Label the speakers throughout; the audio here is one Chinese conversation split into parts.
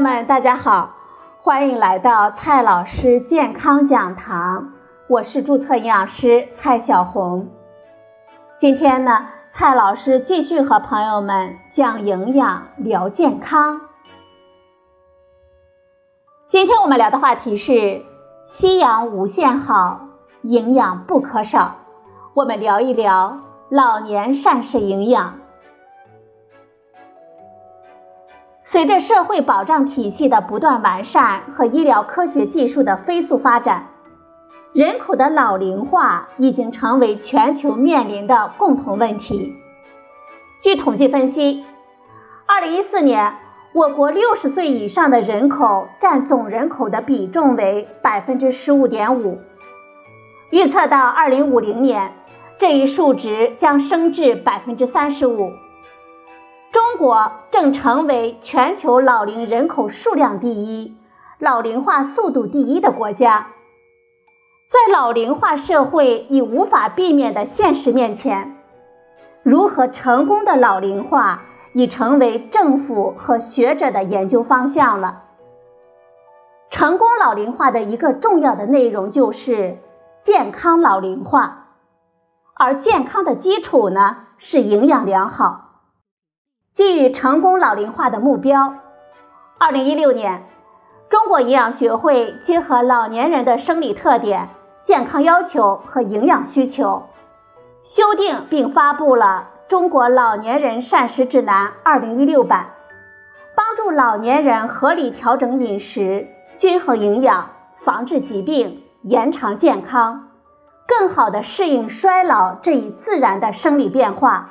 Speaker 1: 友们，大家好，欢迎来到蔡老师健康讲堂，我是注册营养师蔡小红。今天呢，蔡老师继续和朋友们讲营养聊健康。今天我们聊的话题是夕阳无限好，营养不可少。我们聊一聊老年膳食营养。随着社会保障体系的不断完善和医疗科学技术的飞速发展，人口的老龄化已经成为全球面临的共同问题。据统计分析，二零一四年，我国六十岁以上的人口占总人口的比重为百分之十五点五，预测到二零五零年，这一数值将升至百分之三十五。国正成为全球老龄人口数量第一、老龄化速度第一的国家。在老龄化社会已无法避免的现实面前，如何成功的老龄化已成为政府和学者的研究方向了。成功老龄化的一个重要的内容就是健康老龄化，而健康的基础呢是营养良好。基于成功老龄化的目标，二零一六年，中国营养学会结合老年人的生理特点、健康要求和营养需求，修订并发布了《中国老年人膳食指南（二零一六版）》，帮助老年人合理调整饮食、均衡营养、防治疾病、延长健康，更好地适应衰老这一自然的生理变化。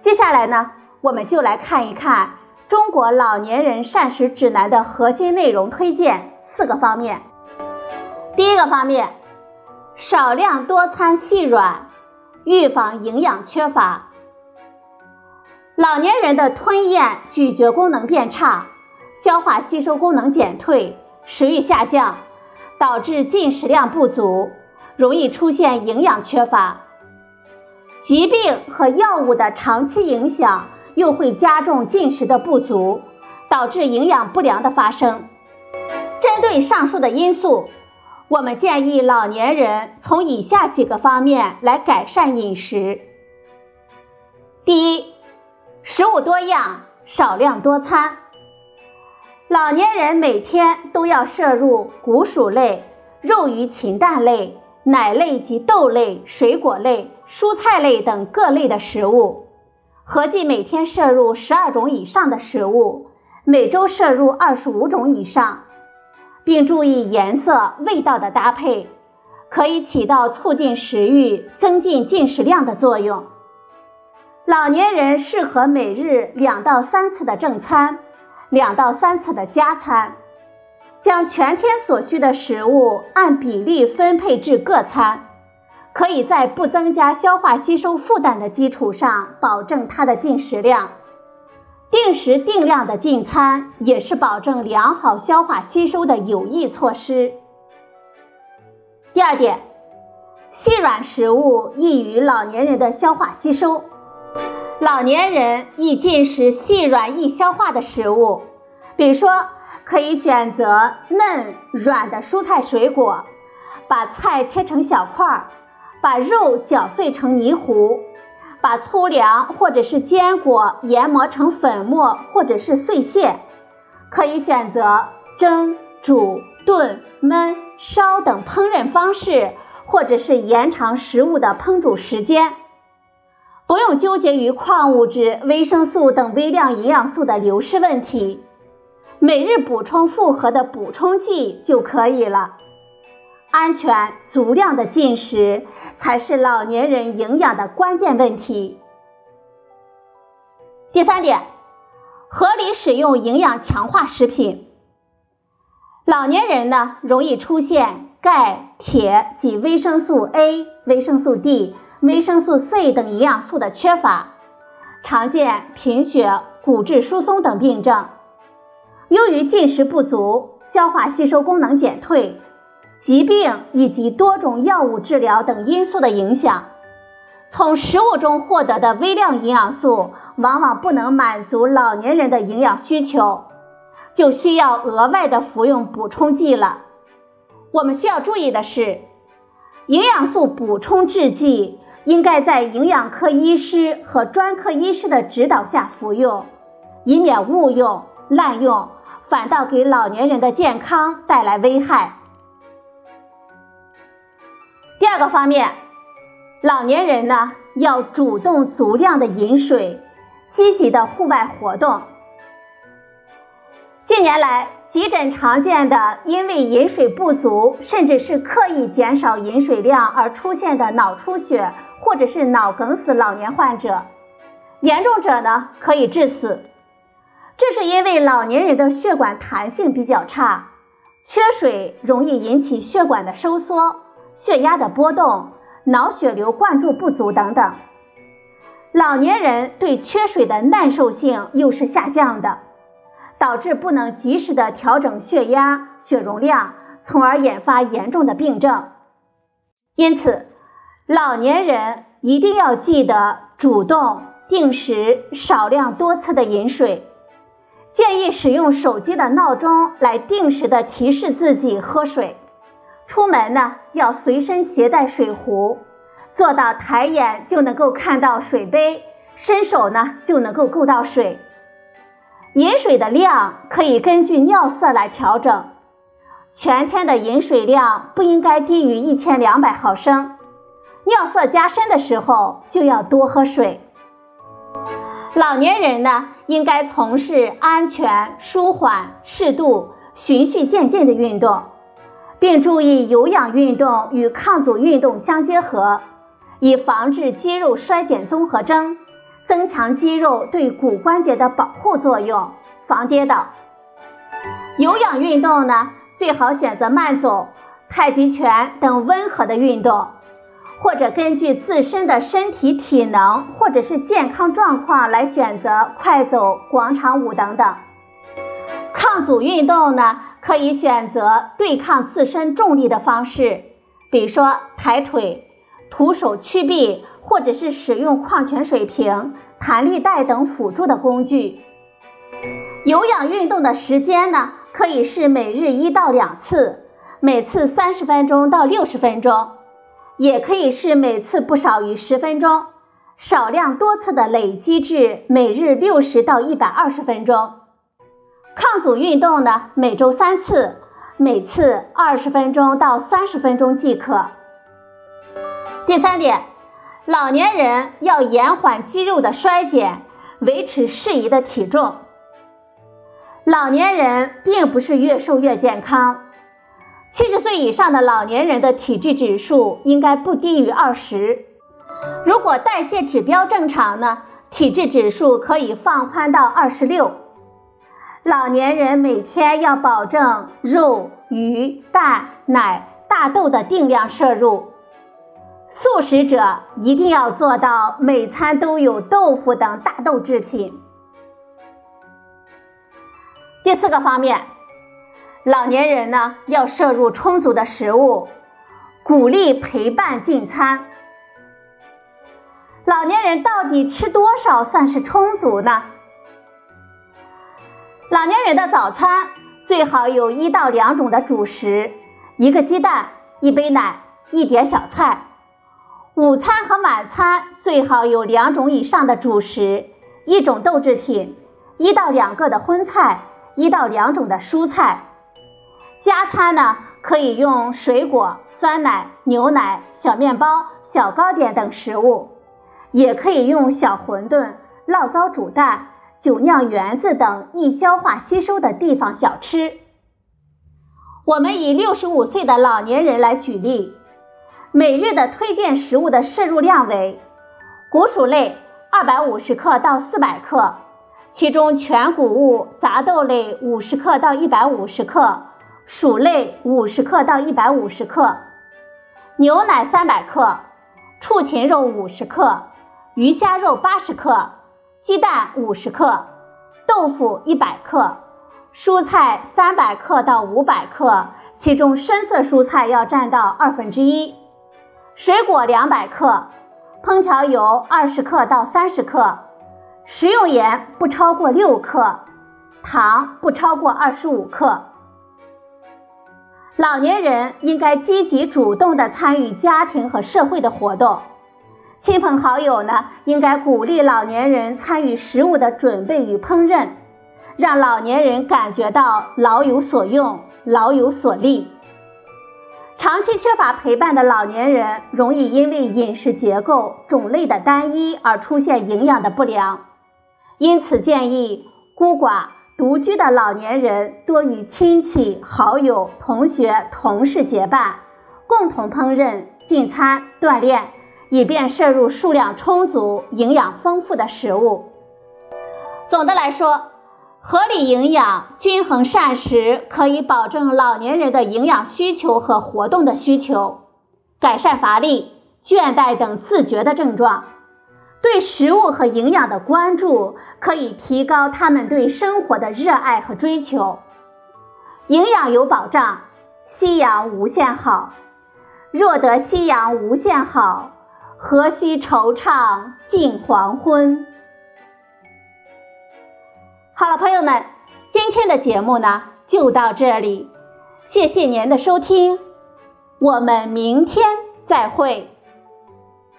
Speaker 1: 接下来呢？我们就来看一看《中国老年人膳食指南》的核心内容推荐四个方面。第一个方面，少量多餐细软，预防营养缺乏。老年人的吞咽、咀嚼功能变差，消化吸收功能减退，食欲下降，导致进食量不足，容易出现营养缺乏。疾病和药物的长期影响。又会加重进食的不足，导致营养不良的发生。针对上述的因素，我们建议老年人从以下几个方面来改善饮食：第一，食物多样，少量多餐。老年人每天都要摄入谷薯类、肉鱼禽蛋类、奶类及豆类、水果类、蔬菜类等各类的食物。合计每天摄入十二种以上的食物，每周摄入二十五种以上，并注意颜色、味道的搭配，可以起到促进食欲、增进进食量的作用。老年人适合每日两到三次的正餐，两到三次的加餐，将全天所需的食物按比例分配至各餐。可以在不增加消化吸收负担的基础上，保证它的进食量。定时定量的进餐也是保证良好消化吸收的有益措施。第二点，细软食物易于老年人的消化吸收。老年人易进食细软易消化的食物，比如说可以选择嫩软的蔬菜水果，把菜切成小块儿。把肉搅碎成泥糊，把粗粮或者是坚果研磨成粉末或者是碎屑，可以选择蒸、煮、炖、焖、烧等烹饪方式，或者是延长食物的烹煮时间，不用纠结于矿物质、维生素等微量营养素的流失问题，每日补充复合的补充剂就可以了。安全足量的进食才是老年人营养的关键问题。第三点，合理使用营养强化食品。老年人呢，容易出现钙、铁及维生素 A、维生素 D、维生素 C 等营养素的缺乏，常见贫血、骨质疏松等病症。由于进食不足，消化吸收功能减退。疾病以及多种药物治疗等因素的影响，从食物中获得的微量营养素往往不能满足老年人的营养需求，就需要额外的服用补充剂了。我们需要注意的是，营养素补充制剂应该在营养科医师和专科医师的指导下服用，以免误用、滥用，反倒给老年人的健康带来危害。第二个方面，老年人呢要主动足量的饮水，积极的户外活动。近年来，急诊常见的因为饮水不足，甚至是刻意减少饮水量而出现的脑出血或者是脑梗死老年患者，严重者呢可以致死。这是因为老年人的血管弹性比较差，缺水容易引起血管的收缩、血压的波动、脑血流灌注不足等等。老年人对缺水的耐受性又是下降的。导致不能及时的调整血压、血容量，从而引发严重的病症。因此，老年人一定要记得主动、定时、少量多次的饮水。建议使用手机的闹钟来定时的提示自己喝水。出门呢，要随身携带水壶，做到抬眼就能够看到水杯，伸手呢就能够够到水。饮水的量可以根据尿色来调整，全天的饮水量不应该低于一千两百毫升。尿色加深的时候就要多喝水。老年人呢，应该从事安全、舒缓、适度、循序渐进的运动，并注意有氧运动与抗阻运动相结合，以防治肌肉衰减综合征。增强肌肉对骨关节的保护作用，防跌倒。有氧运动呢，最好选择慢走、太极拳等温和的运动，或者根据自身的身体体能或者是健康状况来选择快走、广场舞等等。抗阻运动呢，可以选择对抗自身重力的方式，比如说抬腿、徒手屈臂。或者是使用矿泉水瓶、弹力带等辅助的工具。有氧运动的时间呢，可以是每日一到两次，每次三十分钟到六十分钟，也可以是每次不少于十分钟，少量多次的累积至每日六十到一百二十分钟。抗阻运动呢，每周三次，每次二十分钟到三十分钟即可。第三点。老年人要延缓肌肉的衰减，维持适宜的体重。老年人并不是越瘦越健康，七十岁以上的老年人的体质指数应该不低于二十。如果代谢指标正常呢，体质指数可以放宽到二十六。老年人每天要保证肉、鱼、蛋、奶、大豆的定量摄入。素食者一定要做到每餐都有豆腐等大豆制品。第四个方面，老年人呢要摄入充足的食物，鼓励陪伴进餐。老年人到底吃多少算是充足呢？老年人的早餐最好有一到两种的主食，一个鸡蛋，一杯奶，一碟小菜。午餐和晚餐最好有两种以上的主食，一种豆制品，一到两个的荤菜，一到两种的蔬菜。加餐呢，可以用水果、酸奶、牛奶、小面包、小糕点等食物，也可以用小馄饨、醪糟煮蛋、酒酿圆子等易消化吸收的地方小吃。我们以六十五岁的老年人来举例。每日的推荐食物的摄入量为：谷薯类二百五十克到四百克，其中全谷物杂豆类五十克到一百五十克，薯类五十克到一百五十克，牛奶三百克，畜禽肉五十克，鱼虾肉八十克，鸡蛋五十克，豆腐一百克，蔬菜三百克到五百克，其中深色蔬菜要占到二分之一。水果两百克，烹调油二十克到三十克，食用盐不超过六克，糖不超过二十五克。老年人应该积极主动地参与家庭和社会的活动，亲朋好友呢应该鼓励老年人参与食物的准备与烹饪，让老年人感觉到老有所用、老有所立。长期缺乏陪伴的老年人，容易因为饮食结构、种类的单一而出现营养的不良，因此建议孤寡。独居的老年人多与亲戚、好友、同学、同事结伴，共同烹饪、进餐、锻炼，以便摄入数量充足、营养丰富的食物。总的来说，合理营养、均衡膳食可以保证老年人的营养需求和活动的需求，改善乏力、倦怠等自觉的症状。对食物和营养的关注，可以提高他们对生活的热爱和追求。营养有保障，夕阳无限好。若得夕阳无限好，何须惆怅近黄昏？好了，朋友们，今天的节目呢就到这里，谢谢您的收听，我们明天再会。